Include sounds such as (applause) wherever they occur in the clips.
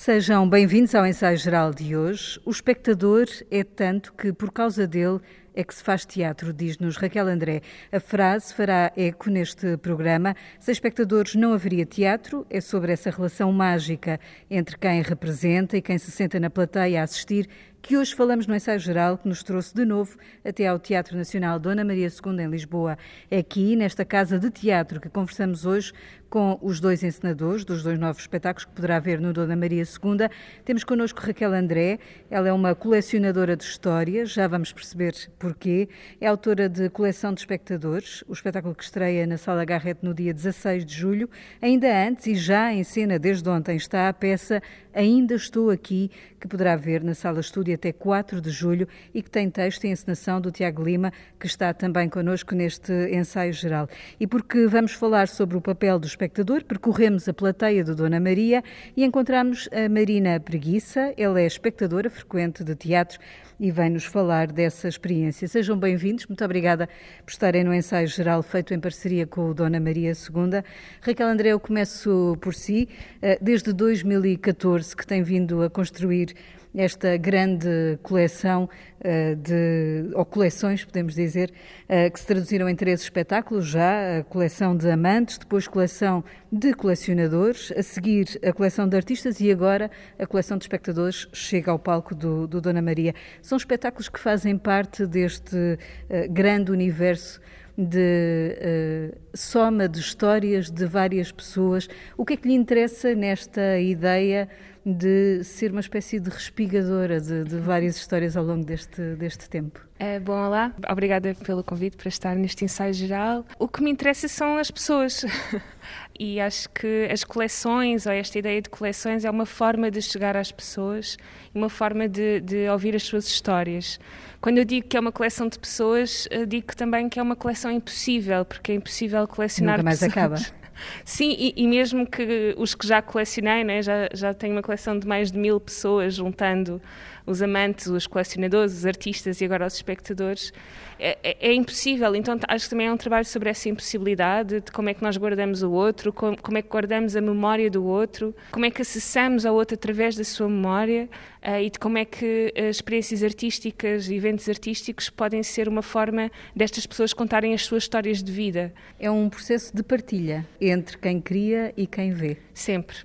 Sejam bem-vindos ao ensaio geral de hoje. O espectador é tanto que, por causa dele, é que se faz teatro, diz-nos Raquel André. A frase fará eco neste programa. Sem espectadores não haveria teatro. É sobre essa relação mágica entre quem representa e quem se senta na plateia a assistir que hoje falamos no ensaio geral que nos trouxe de novo até ao Teatro Nacional Dona Maria II em Lisboa. É aqui, nesta casa de teatro, que conversamos hoje com os dois encenadores dos dois novos espetáculos que poderá ver no Dona Maria II. Temos connosco Raquel André, ela é uma colecionadora de histórias, já vamos perceber porquê. É autora de Coleção de Espectadores, o espetáculo que estreia na Sala Garrett no dia 16 de julho. Ainda antes e já em cena desde ontem está a peça Ainda Estou Aqui, que poderá ver na Sala Estúdio até 4 de julho e que tem texto e encenação do Tiago Lima, que está também connosco neste ensaio geral. E porque vamos falar sobre o papel dos espectador, percorremos a plateia do Dona Maria e encontramos a Marina Preguiça. Ela é espectadora frequente de teatro e vem-nos falar dessa experiência. Sejam bem-vindos. Muito obrigada por estarem no ensaio geral feito em parceria com o Dona Maria II. Raquel André, eu começo por si. Eh, desde 2014 que tem vindo a construir esta grande coleção uh, de, ou coleções, podemos dizer, uh, que se traduziram em três espetáculos já, a coleção de amantes, depois coleção de colecionadores, a seguir a coleção de artistas e agora a coleção de espectadores chega ao palco do, do Dona Maria. São espetáculos que fazem parte deste uh, grande universo de uh, soma de histórias de várias pessoas. O que é que lhe interessa nesta ideia de ser uma espécie de respigadora de, de várias histórias ao longo deste, deste tempo? É, bom, olá, obrigada pelo convite para estar neste ensaio geral. O que me interessa são as pessoas (laughs) e acho que as coleções ou esta ideia de coleções é uma forma de chegar às pessoas, uma forma de, de ouvir as suas histórias. Quando eu digo que é uma coleção de pessoas, digo também que é uma coleção impossível, porque é impossível colecionar Nunca mais pessoas. acaba. (laughs) Sim, e, e, mesmo que os que já colecionei, né, já, já tenho uma coleção de mais de mil pessoas, juntando os amantes, os colecionadores, os artistas e agora os espectadores, é, é, é, impossível. Então acho que também é um trabalho sobre essa impossibilidade de como é que nós guardamos o outro, como, como é que guardamos a memória do outro, como é que acessamos ao outro através da sua memória uh, e de como é que uh, experiências artísticas, eventos artísticos podem ser uma forma destas pessoas contarem as suas histórias de vida. É um processo de partilha entre quem cria e quem vê. Sempre.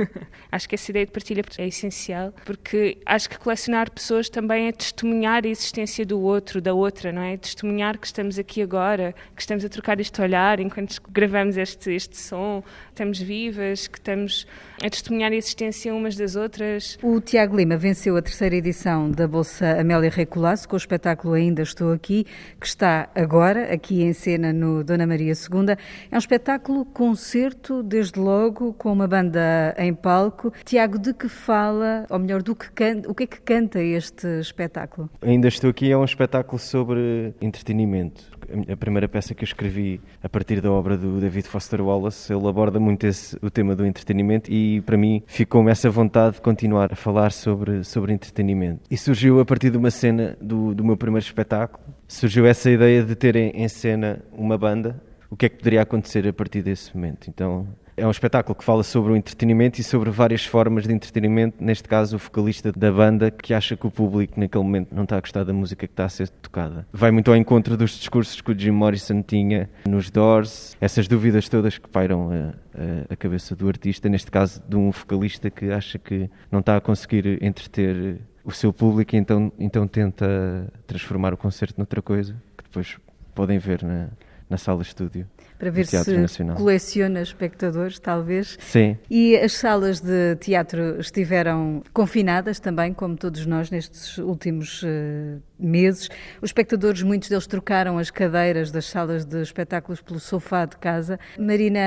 (laughs) acho que essa ideia de partilha é essencial, porque acho que colecionar pessoas também é testemunhar a existência do outro, da outra, não é? Testemunhar que estamos aqui agora, que estamos a trocar este olhar enquanto gravamos este, este som, estamos vivas, que estamos a testemunhar a existência umas das outras. O Tiago Lima venceu a terceira edição da Bolsa Amélia Rei Colasso com o espetáculo Ainda Estou Aqui, que está agora aqui em cena no Dona Maria II. É um espetáculo concerto, desde logo, com uma banda em palco. Tiago, de que fala, ou melhor, do que canta, o que é que canta este espetáculo? Ainda Estou Aqui é um espetáculo sobre entretenimento. A primeira peça que eu escrevi a partir da obra do David Foster Wallace, ele aborda muito esse, o tema do entretenimento e para mim ficou-me essa vontade de continuar a falar sobre, sobre entretenimento. E surgiu a partir de uma cena do, do meu primeiro espetáculo, surgiu essa ideia de ter em cena uma banda, o que é que poderia acontecer a partir desse momento. Então é um espetáculo que fala sobre o entretenimento e sobre várias formas de entretenimento. Neste caso, o vocalista da banda que acha que o público naquele momento não está a gostar da música que está a ser tocada. Vai muito ao encontro dos discursos que o Jim Morrison tinha nos Doors, essas dúvidas todas que pairam a, a, a cabeça do artista. Neste caso, de um vocalista que acha que não está a conseguir entreter o seu público, então, então tenta transformar o concerto noutra coisa que depois podem ver na, na sala de estúdio para ver se Nacional. coleciona espectadores, talvez. Sim. E as salas de teatro estiveram confinadas também, como todos nós, nestes últimos uh, meses. Os espectadores, muitos deles trocaram as cadeiras das salas de espetáculos pelo sofá de casa. Marina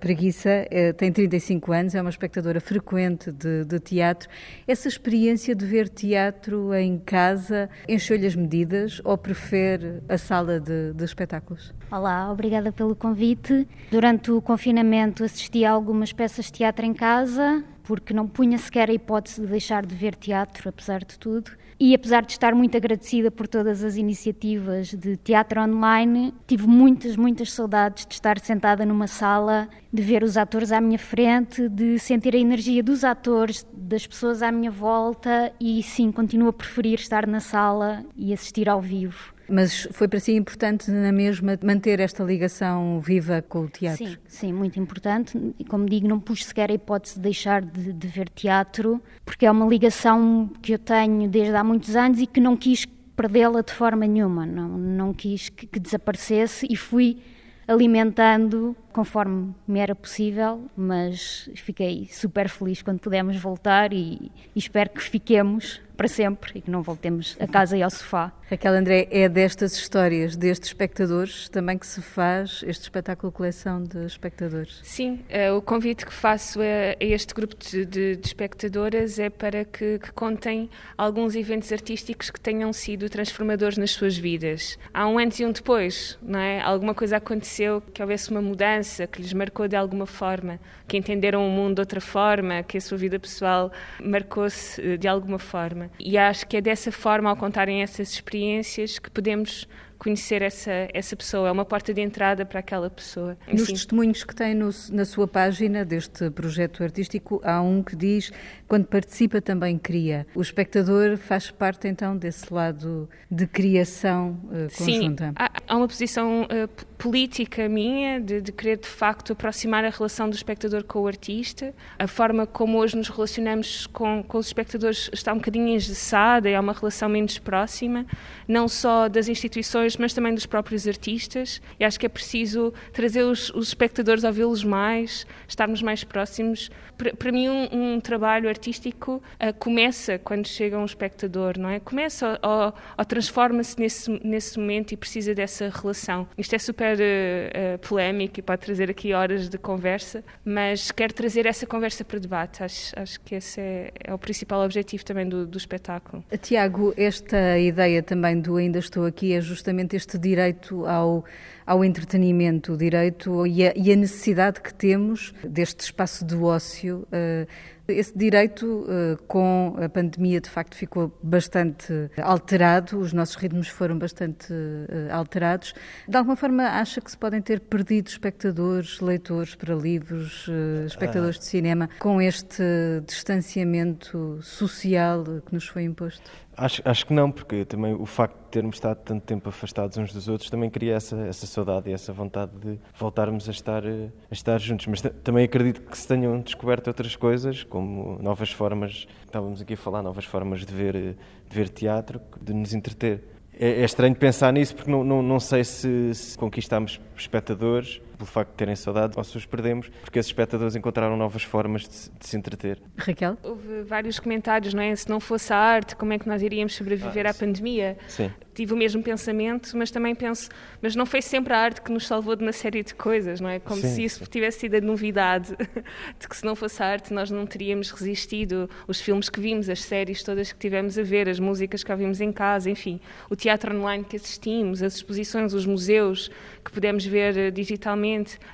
Preguiça uh, tem 35 anos, é uma espectadora frequente de, de teatro. Essa experiência de ver teatro em casa encheu-lhe as medidas ou prefere a sala de, de espetáculos? Olá, obrigada pelo convite. Durante o confinamento assisti a algumas peças de teatro em casa porque não punha sequer a hipótese de deixar de ver teatro, apesar de tudo. E apesar de estar muito agradecida por todas as iniciativas de teatro online, tive muitas, muitas saudades de estar sentada numa sala, de ver os atores à minha frente, de sentir a energia dos atores, das pessoas à minha volta e sim, continuo a preferir estar na sala e assistir ao vivo. Mas foi para si importante na mesma manter esta ligação viva com o teatro? Sim, sim, muito importante. E como digo, não pus sequer a hipótese de deixar de, de ver teatro, porque é uma ligação que eu tenho desde há muitos anos e que não quis perdê-la de forma nenhuma, não, não quis que, que desaparecesse e fui alimentando conforme me era possível, mas fiquei super feliz quando pudemos voltar e, e espero que fiquemos para sempre e que não voltemos a casa e ao sofá. Raquel André, é destas histórias, destes espectadores, também que se faz este espetáculo coleção de espectadores? Sim, eh, o convite que faço a, este grupo de, de, de espectadoras é para que, que, contem alguns eventos artísticos que tenham sido transformadores nas suas vidas. Há um antes e um depois, não é? Alguma coisa aconteceu que houvesse uma mudança, que lhes marcou de alguma forma, que entenderam o mundo de outra forma, que a sua vida pessoal marcou-se eh, de alguma forma. E acho que é dessa forma, ao contarem essas experiências, que podemos conhecer essa, essa pessoa, é uma porta de entrada para aquela pessoa. Nos assim. testemunhos que tem no, na sua página deste projeto artístico, há um que diz quando participa também cria. O espectador faz parte então desse lado de criação uh, conjunta. Sim, há, há uma posição uh, política minha de, de, querer de facto aproximar a relação do espectador com o artista. A forma como hoje nos relacionamos com, com os espectadores está um bocadinho engessada e há uma relação menos próxima, não só das instituições mas também dos próprios artistas. E acho que é preciso trazer os, os espectadores a ouvi-los mais, estarmos mais próximos. Para, para mim, um, um, trabalho artístico uh, começa quando chega um espectador, não é? Começa ou, ou transforma-se nesse, nesse momento e precisa dessa relação. Isto é super uh, polémico e pode trazer aqui horas de conversa, mas quero trazer essa conversa para debate. Acho, acho que esse é, é o principal objetivo também do, do espetáculo. Tiago, esta ideia também do Ainda Estou Aqui é justamente este direito ao, ao entretenimento, o direito e a, e a necessidade que temos deste espaço de ócio. Uh, esse direito, eh, com a pandemia, de facto ficou bastante alterado, os nossos ritmos foram bastante eh, alterados. De alguma forma, acha que se podem ter perdido espectadores, leitores para livros, espectadores de cinema, com este distanciamento social que nos foi imposto? Acho, acho que não, porque também o facto de termos estado tanto tempo afastados uns dos outros também cria essa, essa saudade e essa vontade de voltarmos a estar, a estar juntos. Mas também acredito que se tenham descoberto outras coisas, como novas formas, estávamos aqui a falar, novas formas de ver, de ver teatro, de nos entreter. É, é estranho pensar nisso porque não, não, não sei se, se conquistamos espectadores pelo facto de terem saudade, ou se os perdemos, porque esses espectadores encontraram novas formas de, de, se entreter. Raquel? Houve vários comentários, não é? Se não fosse a arte, como é que nós iríamos sobreviver ah, à pandemia? Sim. Tive o mesmo pensamento, mas também penso, mas não foi sempre a arte que nos salvou de uma série de coisas, não é? Como sim, se isso sim. tivesse sido a novidade, (laughs) de que se não fosse a arte nós não teríamos resistido. Os filmes que vimos, as séries todas que tivemos a ver, as músicas que ouvimos em casa, enfim, o teatro online que assistimos, as exposições, os museus que pudemos ver eh,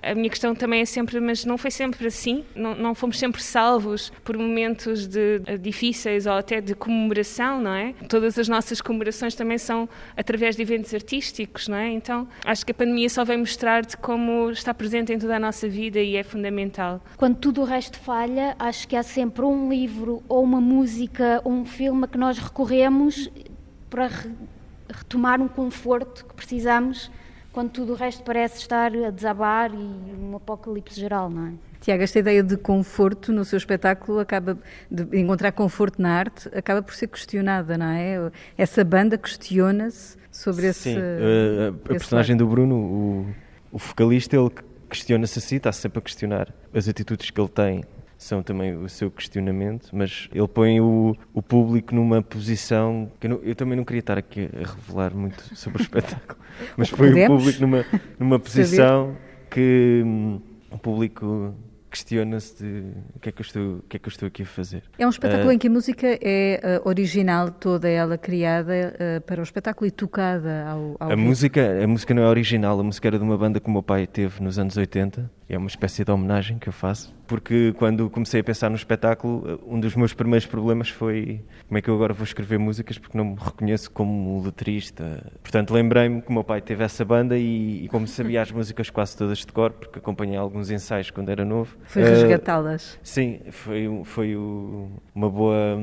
a minha questão também é sempre, mas não foi sempre assim, não, não fomos sempre salvos por momentos de, de, difíceis ou até de comemoração, não é? Todas as nossas comemorações também são através de eventos artísticos, não é? Então acho que a pandemia só vem mostrar-te como está presente em toda a nossa vida e é fundamental. Quando tudo o resto falha, acho que há sempre um livro ou uma música ou um filme a que nós recorremos para retomar um conforto que precisamos quando tudo o resto parece estar a desabar e um apocalipse geral, não é? Tiago, esta ideia de conforto no seu espetáculo acaba de encontrar conforto na arte acaba por ser questionada, não é? Essa banda questiona-se sobre esse. Sim, a, a personagem do Bruno, o, o vocalista, ele questiona-se assim, está sempre a questionar as atitudes que ele tem são também o seu questionamento, mas ele põe o, o público numa posição que eu, não, eu, também não queria estar aqui a revelar muito sobre o (laughs) espetáculo, mas põe Podemos? o público numa, numa posição que hum, o público questiona-se de o que, é que, eu estou, o que é que eu estou aqui a fazer. É um espetáculo uh, em que a música é uh, original, toda ela criada uh, para o espetáculo e tocada ao, ao a música A música não é original, a música era de uma banda que o meu pai teve nos anos 80 é uma espécie de homenagem que eu faço, porque quando comecei a pensar no espetáculo, um dos meus primeiros problemas foi como é que eu agora vou escrever músicas porque não me reconheço como letrista. Portanto, lembrei-me que o meu pai teve essa banda e, e como sabia as músicas quase todas de cor, porque acompanhei alguns ensaios quando era novo. Foi resgatá-las. Uh, sim, foi, foi o, uma boa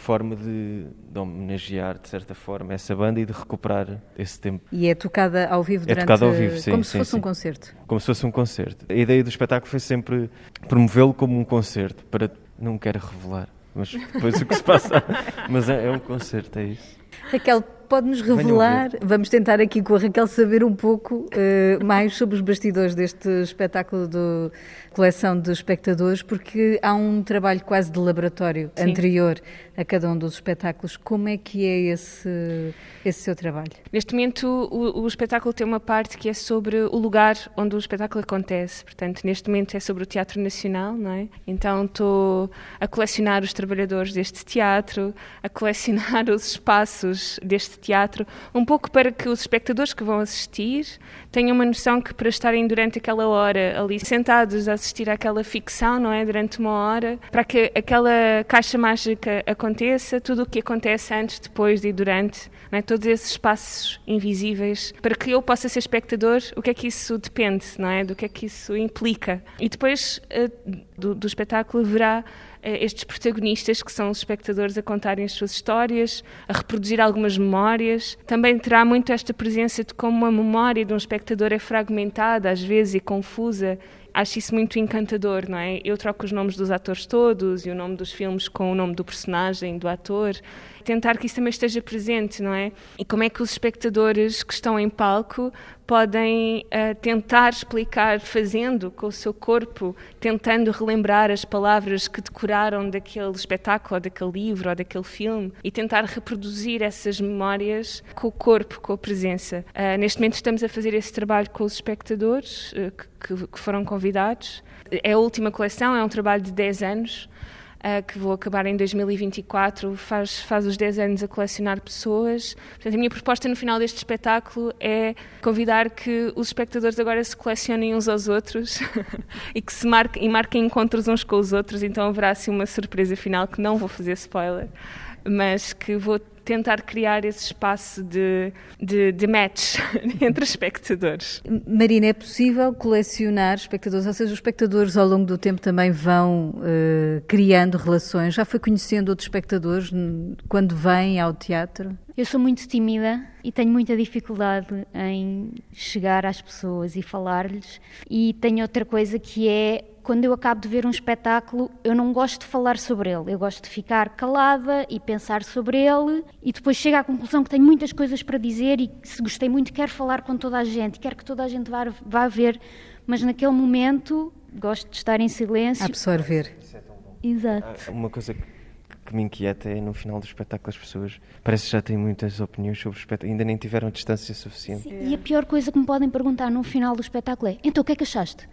forma de, de, homenagear, de certa forma, essa banda e de recuperar esse tempo. E é tocada ao vivo durante... É tocada ao vivo, sim. Como se sim, fosse sim. um concerto. Como se fosse um concerto. A ideia do espetáculo foi sempre promovê-lo como um concerto, para... Não quero revelar, mas depois o que se passa... (laughs) mas é, é um concerto, é isso. Raquel, pode-nos revelar, vamos tentar aqui com a Raquel saber um pouco uh, mais sobre os bastidores deste espetáculo do coleção de espectadores, porque há um trabalho quase de laboratório Sim. anterior a cada um dos espetáculos. Como é que é esse, esse seu trabalho? Neste momento, o, o espetáculo tem uma parte que é sobre o lugar onde o espetáculo acontece. Portanto, neste momento é sobre o Teatro Nacional, não é? Então estou a colecionar os trabalhadores deste teatro, a colecionar (laughs) os espaços deste teatro, um pouco para que os espectadores que vão assistir tenham uma noção que para estarem durante aquela hora ali sentados a assistir àquela ficção, não é? Durante uma hora, para que aquela caixa mágica aconteça, tudo o que acontece antes, depois e durante, não é? Todos esses espaços invisíveis, para que eu possa ser espectador, o que é que isso depende, não é? Do que é que isso implica. E depois eh, do, do espetáculo verá estes protagonistas, que são os espectadores, a contarem as suas histórias, a reproduzir algumas memórias. Também terá muito esta presença de como a memória de um espectador é fragmentada, às vezes, e confusa. Acho isso muito encantador, não é? Eu troco os nomes dos atores todos e o nome dos filmes com o nome do personagem, do ator. Tentar que isso também esteja presente, não é? E como é que os espectadores que estão em palco podem uh, tentar explicar, fazendo com o seu corpo, tentando relembrar as palavras que decoraram daquele espetáculo, ou daquele livro, ou daquele filme, e tentar reproduzir essas memórias com o corpo, com a presença. Uh, neste momento estamos a fazer esse trabalho com os espectadores uh, que, que foram convidados. É a última coleção, é um trabalho de 10 anos uh, que vou acabar em 2024, faz, faz os 10 anos a colecionar pessoas. Portanto, a minha proposta no final deste espetáculo é convidar que os espectadores agora se colecionem uns aos outros (laughs) e que se marquem, e marquem encontros uns com os outros. Então haverá assim uma surpresa final que não vou fazer spoiler, mas que vou tentar criar esse espaço de, de, de match (laughs) entre espectadores. Marina, é possível colecionar espectadores, ou seja, os espectadores ao longo do tempo também vão uh, criando relações? Já foi conhecendo outros espectadores quando vêm ao teatro? Eu sou muito tímida e tenho muita dificuldade em chegar às pessoas e falar-lhes. E tenho outra coisa que é quando eu acabo de ver um espetáculo, eu não gosto de falar sobre ele. Eu gosto de ficar calada e pensar sobre ele e depois chego à conclusão que tenho muitas coisas para dizer e se gostei muito quero falar com toda a gente, quero que toda a gente vá, vá ver, mas naquele momento gosto de estar em silêncio. Absorver. Exato. Ah, uma coisa que que me inquieta é no final do espetáculo as pessoas parece que já têm muitas opiniões sobre o espetáculo, ainda nem tiveram distância suficiente. Sim, e a pior coisa que me podem perguntar no final do espetáculo é: então o que é que achaste?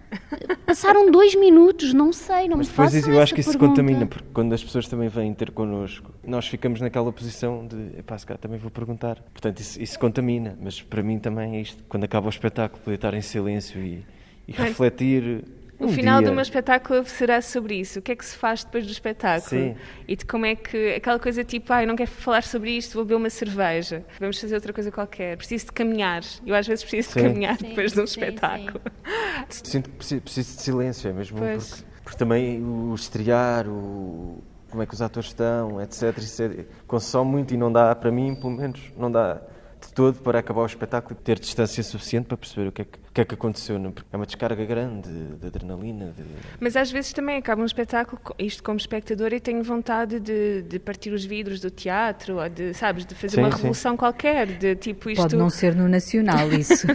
Passaram dois minutos, não sei, não Mas me depois façam eu acho que isso pergunta. contamina, porque quando as pessoas também vêm ter connosco, nós ficamos naquela posição de, epá, se calhar também vou perguntar. Portanto, isso, isso contamina, mas para mim também é isto. Quando acaba o espetáculo, poder estar em silêncio e, e refletir o um final dia. do meu espetáculo será sobre isso. O que é que se faz depois do espetáculo? Sim. E de como é que. Aquela coisa tipo, ah, eu não quero falar sobre isto, vou beber uma cerveja. Vamos fazer outra coisa qualquer. Preciso de caminhar. Eu às vezes preciso Sim. de caminhar Sim, depois de um sim, espetáculo. (laughs) Sinto que preciso, preciso de silêncio, é mesmo Pois. porque, porque também o estrear, o, como é que os atores estão, etc. Isso é, consome muito e não dá, para mim, pelo menos, não dá de todo para acabar o espetáculo e ter distância suficiente para perceber o que é que, que, é que aconteceu. É uma descarga grande de, de adrenalina. De... Mas às vezes também acaba um espetáculo, isto como espectador, e tenho vontade de, de partir os vidros do teatro, ou de, sabes, de fazer Sim, uma sim. revolução qualquer, de tipo isto. Pode não ser no Nacional isso.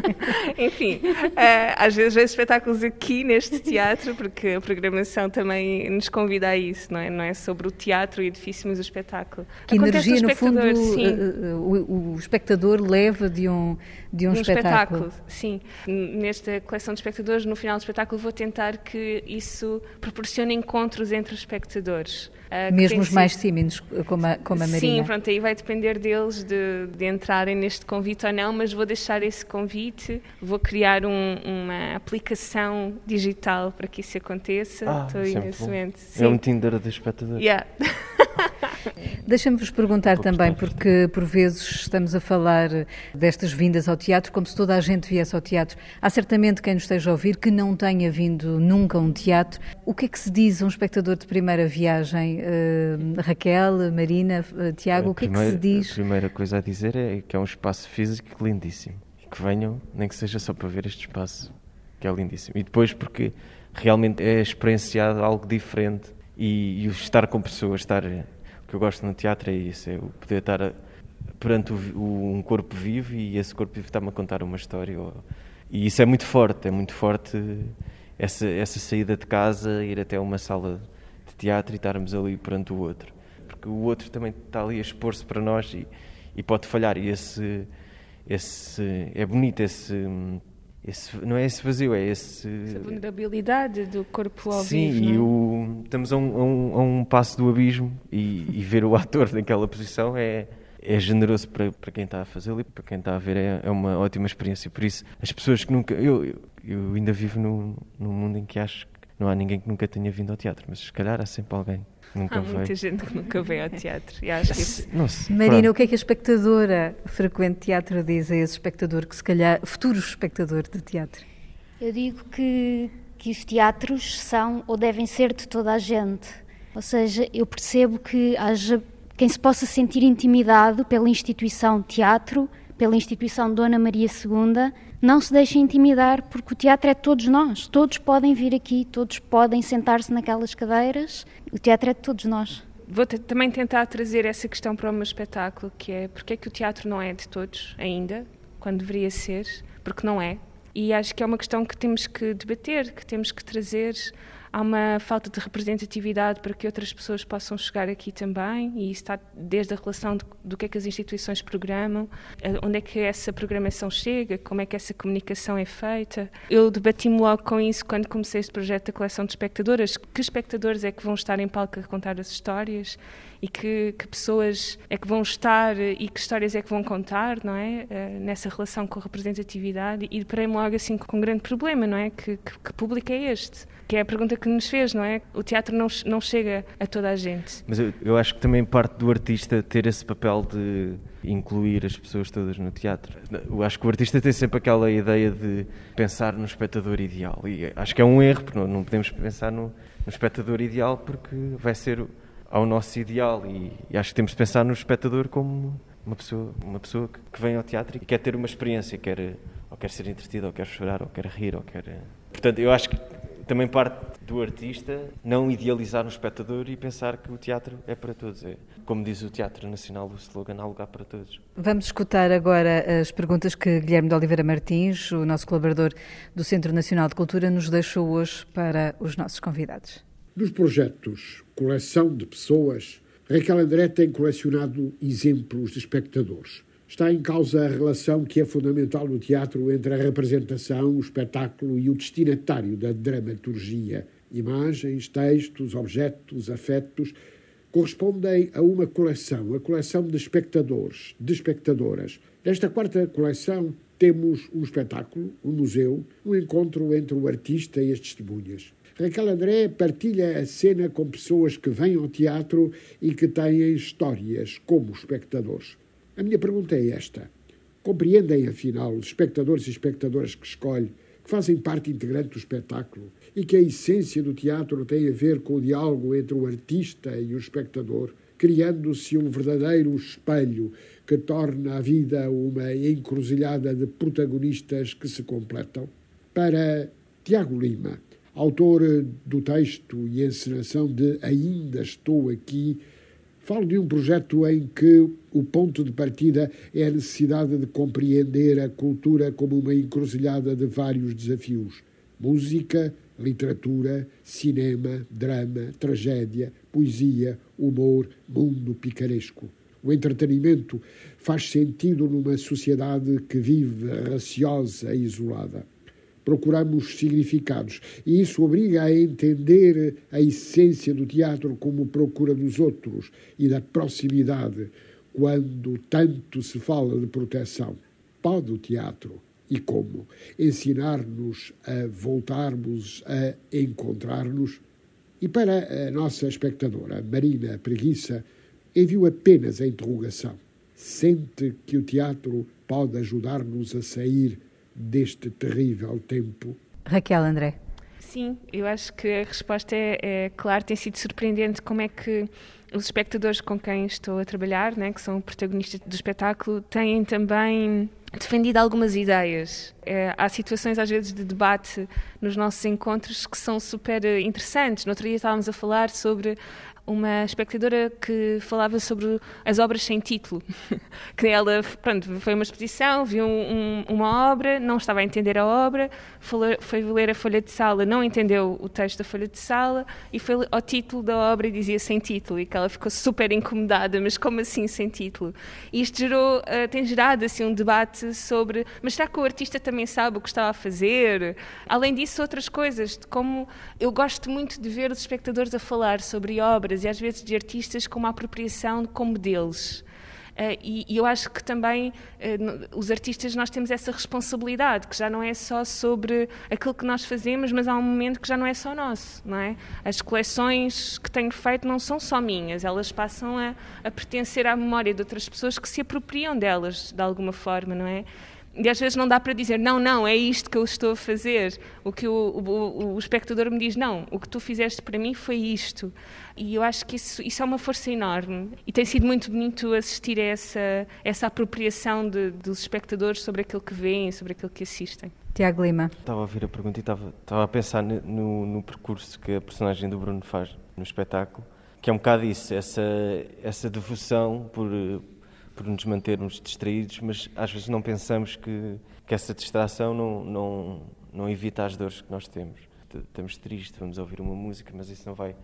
(laughs) Enfim, eh, às vezes vejo espetáculos aqui neste teatro, porque a programação também nos convida a isso, não é? Não é sobre o teatro e o edifício, mas o espetáculo. Que Acontece energia, no no fundo, eh, eh, o, o espectador leva de um, de um, De um espetáculo. sim. Nesta coleção de espectadores, no final do espetáculo, vou tentar que isso proporcione encontros entre os espectadores. Uh, Mesmo os sido... mais tímidos, como a, como a Marina. Sim, pronto, aí vai depender deles de, de, entrarem neste convite ou não, mas vou deixar esse convite, vou criar um, uma aplicação digital para que isso aconteça. Ah, Estou aí é nesse momento. É um Tinder de espectadores. Yeah. (laughs) Deixa-me-vos perguntar também, porque por vezes estamos a falar destas vindas ao teatro como se toda a gente viesse ao teatro. Há certamente quem nos esteja a ouvir que não tenha vindo nunca a um teatro. O que é que se diz a um espectador de primeira viagem? Uh, Raquel, Marina, uh, Tiago, a o que primeira, é que se diz? A primeira coisa a dizer é que é um espaço físico lindíssimo. E que venham, nem que seja só para ver este espaço, que é lindíssimo. E depois porque realmente é experienciado algo diferente e, e estar com pessoas, estar que eu gosto no teatro é isso, é o poder estar perante o, o, um corpo vivo e esse corpo vivo está-me a contar uma história. Ou, e isso é muito forte, é muito forte essa, essa saída de casa, ir até uma sala de teatro e estarmos ali perante o outro. Porque o outro também está ali a expor-se para nós e, e pode falhar. E esse, esse, é bonito esse esse, não é esse vazio, é esse. Essa vulnerabilidade do corpo ao Sim, vivo. Sim, e é? o, estamos a um, a, um, a um, passo do abismo e, e, ver o (laughs) ator naquela posição é, é generoso para, para quem está a fazê-lo e para quem está a ver é, é, uma ótima experiência. Por isso, as pessoas que nunca. Eu, eu, eu ainda vivo num, num mundo em que acho não há ninguém que nunca tenha vindo ao teatro, mas se calhar há sempre alguém Nunca Há veio. muita gente que nunca veio ao teatro. E acho que. Nossa, Marina, pronto. o que é que a espectadora frequente teatro diz a esse espectador, que se calhar, futuro espectador de teatro? Eu digo que, que os teatros são ou devem ser de toda a gente. Ou seja, eu percebo que haja quem se possa sentir intimidado pela instituição teatro, pela instituição Dona Maria II, não se deixe intimidar, porque o teatro é de todos nós. Todos podem vir aqui, todos podem sentar-se naquelas cadeiras. O teatro é de todos nós. Vou também tentar trazer essa questão para o meu espetáculo, que é porque é que o teatro não é de todos ainda, quando deveria ser, porque não é. E acho que é uma questão que temos que debater, que temos que trazer. Há uma falta de representatividade para que outras pessoas possam chegar aqui também, e isso está desde a relação do, do que é que as instituições programam, eh, onde é que essa programação chega, como é que essa comunicação é feita. Eu debati-me logo com isso quando comecei este projeto da coleção de espectadoras. Que espectadores é que vão estar em palco a contar as histórias? e que, que, pessoas é que vão estar e que histórias é que vão contar, não é? Uh, nessa relação com a representatividade e deparei-me logo assim com um grande problema, não é? Que, que, que, público é este? Que é a pergunta que nos fez, não é? O teatro não, não chega a toda a gente. Mas eu, eu acho que também parte do artista ter esse papel de incluir as pessoas todas no teatro. Eu acho que o artista tem sempre aquela ideia de pensar no espectador ideal e acho que é um erro, porque não, não podemos pensar no, no espectador ideal porque vai ser ao nosso ideal e, e, acho que temos de pensar no espectador como uma pessoa, uma pessoa que vem ao teatro e quer ter uma experiência, quer ou quer ser entretido, ou quer chorar, ou quer rir, ou quer. Portanto, eu acho que também parte do artista não idealizar no espectador e pensar que o teatro é para todos. É, como diz o Teatro Nacional, o slogan há lugar para todos. Vamos escutar agora as perguntas que Guilherme de Oliveira Martins, o nosso colaborador do Centro Nacional de Cultura, nos deixou hoje para os nossos convidados. Dos projetos Coleção de Pessoas, Raquel André tem colecionado exemplos de espectadores. Está em causa a relação que é fundamental no teatro entre a representação, o espetáculo e o destinatário da dramaturgia. Imagens, textos, objetos, afetos correspondem a uma coleção, a coleção de espectadores, de espectadoras. Nesta quarta coleção temos um espetáculo, um museu, um encontro entre o artista e as testemunhas. Raquel André partilha a cena com pessoas que vêm ao teatro e que têm histórias como espectadores. A minha pergunta é esta: compreendem, afinal, os espectadores e espectadoras que escolhe, que fazem parte integrante do espetáculo e que a essência do teatro tem a ver com o diálogo entre o artista e o espectador, criando-se um verdadeiro espelho que torna a vida uma encruzilhada de protagonistas que se completam? Para Tiago Lima, autor do texto e encenação de Ainda Estou Aqui, falo de um projeto em que o ponto de partida é a necessidade de compreender a cultura como uma encruzilhada de vários desafios: música, literatura, cinema, drama, tragédia, poesia, humor, mundo picaresco. O entretenimento faz sentido numa sociedade que vive raciosa e isolada. Procuramos significados e isso obriga a entender a essência do teatro como procura dos outros e da proximidade, quando tanto se fala de proteção. Pode o teatro e como ensinar-nos a voltarmos a encontrar-nos? E para a nossa espectadora, Marina Preguiça, envio apenas a interrogação. Sente que o teatro pode ajudar-nos a sair deste terrível tempo? Raquel André. Sim, eu acho que a resposta é, é claro, tem sido surpreendente como é que os espectadores com quem estou a trabalhar, né, que são protagonistas do espetáculo, têm também defendido algumas ideias. É, há situações, às vezes, de debate nos nossos encontros que são super interessantes. No outro dia estávamos a falar sobre uma espectadora que falava sobre as obras sem título. (laughs) que ela, pronto, foi uma exposição, viu um, uma obra, não estava a entender a obra, foi, ler a folha de sala, não entendeu o texto da folha de sala e foi ao título da obra e dizia sem título e que ela ficou super incomodada, mas como assim sem título? E isto gerou, uh, tem gerado assim um debate sobre, mas será que o artista também sabe o que estava a fazer? Além disso, outras coisas, como eu gosto muito de ver os espectadores a falar sobre obras obras e às vezes de artistas com uma apropriação como deles. Uh, e, e, eu acho que também uh, os artistas nós temos essa responsabilidade, que já não é só sobre aquilo que nós fazemos, mas há um momento que já não é só nosso, não é? As coleções que tenho feito não são só minhas, elas passam a, a pertencer à memória de outras pessoas que se apropriam delas de alguma forma, não é? E às vezes não dá para dizer, não, não, é isto que eu estou a fazer. O que o, o, o, espectador me diz, não, o que tu fizeste para mim foi isto. E eu acho que isso, isso é uma força enorme. E tem sido muito bonito assistir a essa, essa apropriação de, dos espectadores sobre aquilo que veem, sobre aquilo que assistem. Tiago Lima. Estava a ouvir a pergunta e estava, estava a pensar no, no percurso que a personagem do Bruno faz no espetáculo, que é um bocado isso, essa, essa devoção por por nos mantermos distraídos, mas às vezes não pensamos que, que essa distração não, não, não evita as dores que nós temos. Estamos tristes, vamos ouvir uma música, mas isso não vai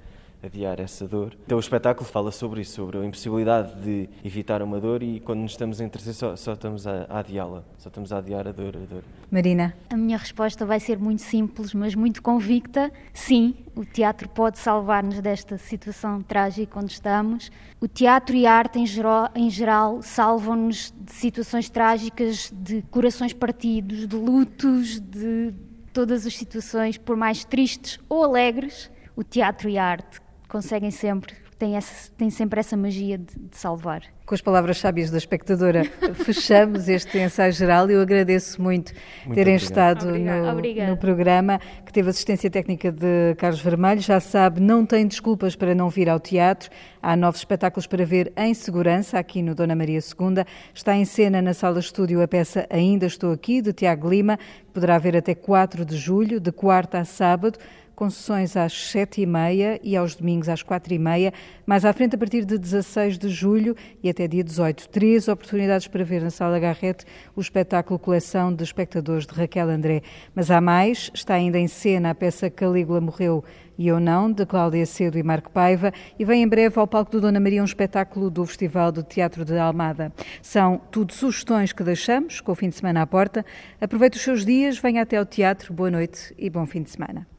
adiar essa dor. Então o espetáculo fala sobre isso, sobre a impossibilidade de evitar uma dor e quando nos estamos a entreter só, só estamos a, a adiá-la, só estamos a adiar a dor, a dor. Marina? A minha resposta vai ser muito simples, mas muito convicta. Sim, o teatro pode salvar-nos desta situação trágica onde estamos. O teatro e a arte em geral, em geral salvam-nos de situações trágicas, de corações partidos, de lutos, de todas as situações, por mais tristes ou alegres, o teatro e a arte conseguem sempre, têm, essa, têm sempre essa magia de, de salvar. Com as palavras sábias da espectadora, fechamos este ensaio geral e eu agradeço muito, muito terem obrigado. estado no, no, programa, que teve assistência técnica de Carlos Vermelho. Já sabe, não tem desculpas para não vir ao teatro. Há novos espetáculos para ver em segurança aqui no Dona Maria II. Está em cena na sala estúdio a peça Ainda Estou Aqui, de Tiago Lima, que poderá ver até 4 de julho, de quarta a sábado com sessões às sete e meia aos domingos às quatro e meia, mais à frente a partir de 16 de julho e até dia 18. Três oportunidades para ver na Sala Garrete o espetáculo Coleção de Espectadores de Raquel André. Mas há mais, está ainda em cena a peça Calígula Morreu e Eu Não, de Cláudia Cedo e Marco Paiva, e vem em breve ao palco do Dona Maria um espetáculo do Festival do Teatro de Almada. São tudo sugestões que deixamos, com o fim de semana à porta. Aproveite os seus dias, venha até ao teatro, boa noite e bom fim de semana.